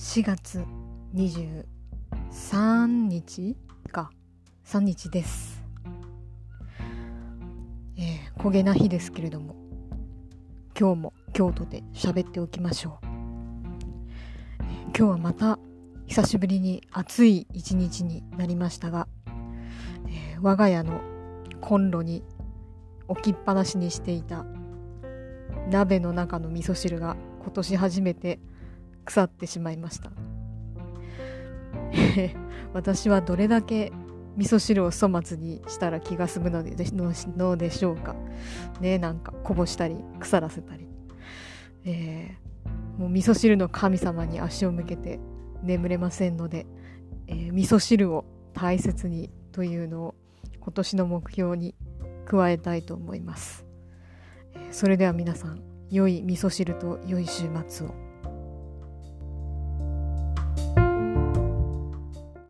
4月23日か。3日です、えー、焦げな日ですけれども今日も京都で喋っておきましょう、えー今日はまた久しぶりに暑い一日になりましたが、えー我が家のコンロに置きっぱなしにしていた鍋の中の味噌汁が今年初めて腐ってしまいました。私はどれだけ味噌汁を粗末にしたら気が済むのでののでしょうか。ねなんかこぼしたり腐らせたり、えーもう味噌汁の神様に足を向けて眠れませんので、えー味噌汁を大切にというのを今年の目標に加えたいと思います、えそれでは皆さん良い味噌汁と良い週末を。